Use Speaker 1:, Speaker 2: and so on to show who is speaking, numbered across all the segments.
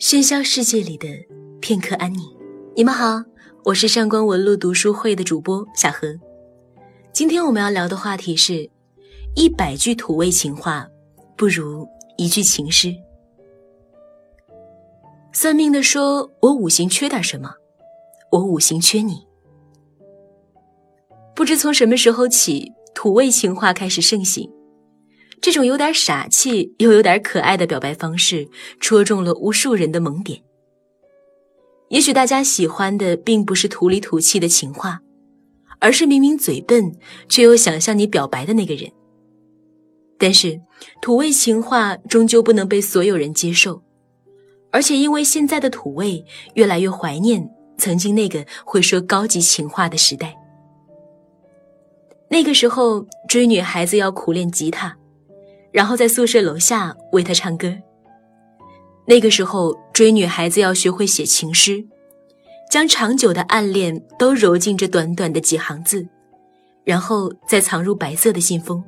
Speaker 1: 喧嚣世界里的片刻安宁。你们好，我是上官文露读书会的主播小何。今天我们要聊的话题是：一百句土味情话，不如一句情诗。算命的说我五行缺点什么，我五行缺你。不知从什么时候起，土味情话开始盛行。这种有点傻气又有点可爱的表白方式，戳中了无数人的萌点。也许大家喜欢的并不是土里土气的情话，而是明明嘴笨却又想向你表白的那个人。但是，土味情话终究不能被所有人接受，而且因为现在的土味越来越怀念曾经那个会说高级情话的时代。那个时候，追女孩子要苦练吉他。然后在宿舍楼下为他唱歌。那个时候追女孩子要学会写情诗，将长久的暗恋都揉进这短短的几行字，然后再藏入白色的信封。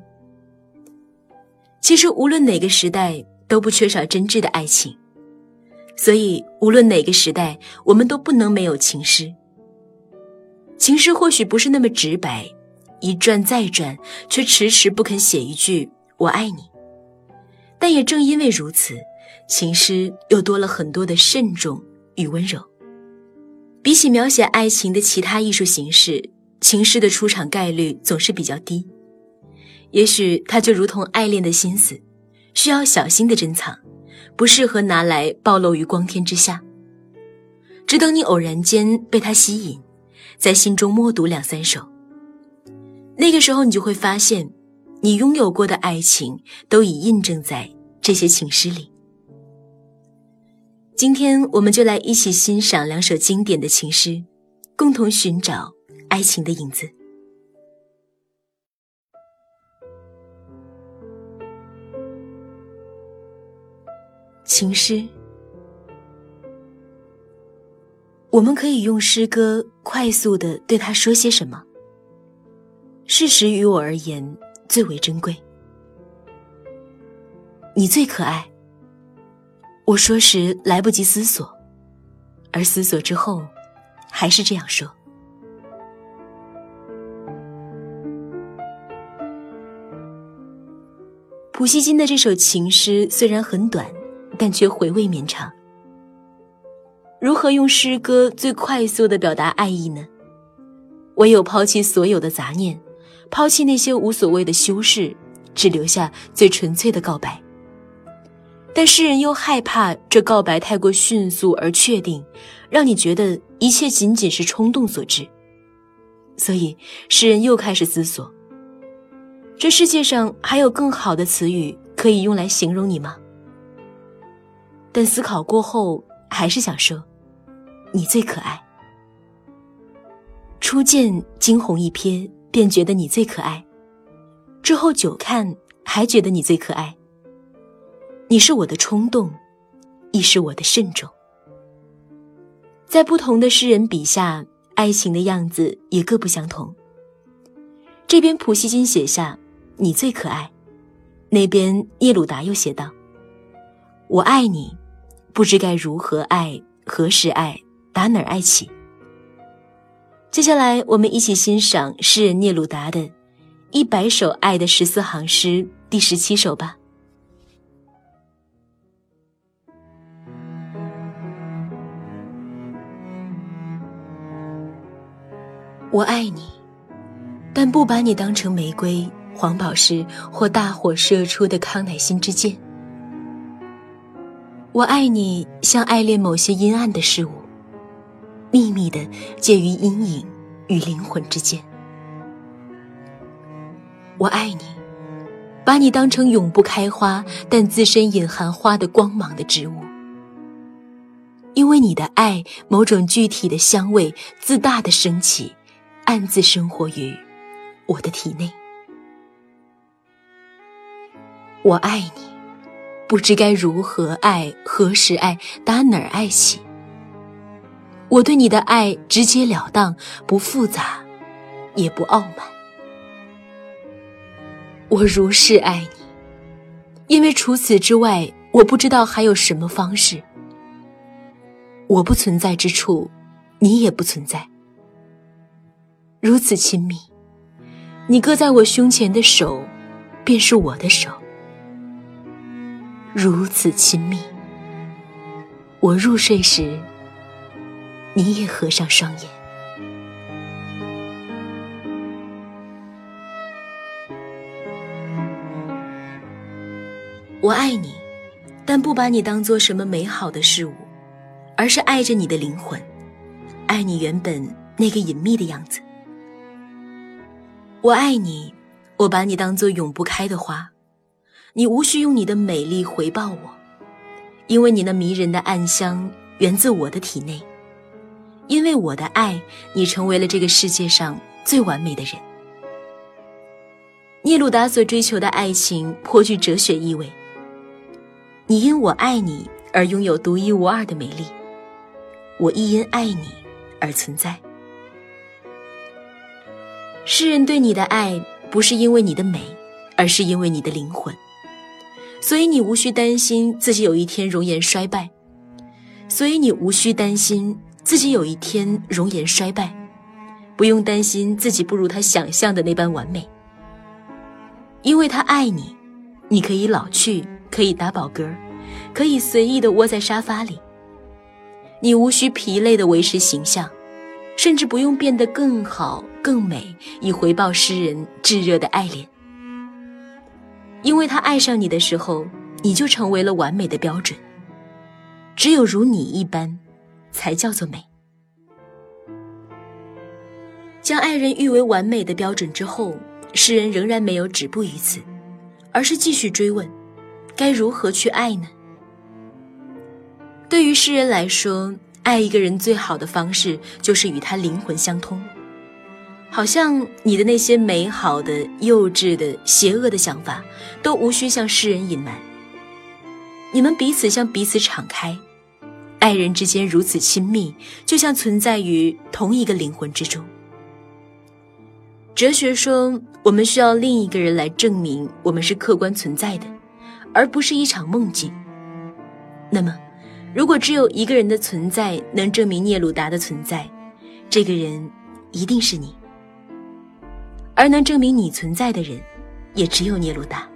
Speaker 1: 其实无论哪个时代都不缺少真挚的爱情，所以无论哪个时代我们都不能没有情诗。情诗或许不是那么直白，一转再转，却迟迟不肯写一句“我爱你”。但也正因为如此，情诗又多了很多的慎重与温柔。比起描写爱情的其他艺术形式，情诗的出场概率总是比较低。也许它就如同爱恋的心思，需要小心的珍藏，不适合拿来暴露于光天之下。只等你偶然间被它吸引，在心中默读两三首，那个时候你就会发现。你拥有过的爱情，都已印证在这些情诗里。今天，我们就来一起欣赏两首经典的情诗，共同寻找爱情的影子。情诗，我们可以用诗歌快速的对他说些什么？事实于我而言。最为珍贵，你最可爱。我说时来不及思索，而思索之后，还是这样说。普希金的这首情诗虽然很短，但却回味绵长。如何用诗歌最快速的表达爱意呢？唯有抛弃所有的杂念。抛弃那些无所谓的修饰，只留下最纯粹的告白。但诗人又害怕这告白太过迅速而确定，让你觉得一切仅仅是冲动所致。所以，诗人又开始思索：这世界上还有更好的词语可以用来形容你吗？但思考过后，还是想说：你最可爱。初见惊鸿一瞥。便觉得你最可爱，之后久看还觉得你最可爱。你是我的冲动，亦是我的慎重。在不同的诗人笔下，爱情的样子也各不相同。这边普希金写下“你最可爱”，那边聂鲁达又写道：“我爱你，不知该如何爱，何时爱，打哪儿爱起。”接下来，我们一起欣赏诗人聂鲁达的《一百首爱的十四行诗》第十七首吧。我爱你，但不把你当成玫瑰、黄宝石或大火射出的康乃馨之箭。我爱你，像爱恋某些阴暗的事物。秘密的介于阴影与灵魂之间。我爱你，把你当成永不开花但自身隐含花的光芒的植物，因为你的爱，某种具体的香味自大的升起，暗自生活于我的体内。我爱你，不知该如何爱，何时爱，打哪儿爱起。我对你的爱直截了当，不复杂，也不傲慢。我如是爱你，因为除此之外，我不知道还有什么方式。我不存在之处，你也不存在。如此亲密，你搁在我胸前的手，便是我的手。如此亲密，我入睡时，你也合上双眼。我爱你，但不把你当做什么美好的事物，而是爱着你的灵魂，爱你原本那个隐秘的样子。我爱你，我把你当做永不开的花，你无需用你的美丽回报我，因为你那迷人的暗香源自我的体内，因为我的爱，你成为了这个世界上最完美的人。聂鲁达所追求的爱情颇具哲学意味。你因我爱你而拥有独一无二的美丽，我亦因爱你而存在。诗人对你的爱不是因为你的美，而是因为你的灵魂。所以你无需担心自己有一天容颜衰败，所以你无需担心自己有一天容颜衰败，不用担心自己不如他想象的那般完美，因为他爱你，你可以老去。可以打饱嗝，可以随意的窝在沙发里。你无需疲累的维持形象，甚至不用变得更好、更美，以回报诗人炙热的爱恋。因为他爱上你的时候，你就成为了完美的标准。只有如你一般，才叫做美。将爱人誉为完美的标准之后，诗人仍然没有止步于此，而是继续追问。该如何去爱呢？对于诗人来说，爱一个人最好的方式就是与他灵魂相通。好像你的那些美好的、幼稚的、邪恶的想法，都无需向世人隐瞒。你们彼此向彼此敞开，爱人之间如此亲密，就像存在于同一个灵魂之中。哲学说，我们需要另一个人来证明我们是客观存在的。而不是一场梦境。那么，如果只有一个人的存在能证明聂鲁达的存在，这个人一定是你。而能证明你存在的人，也只有聂鲁达。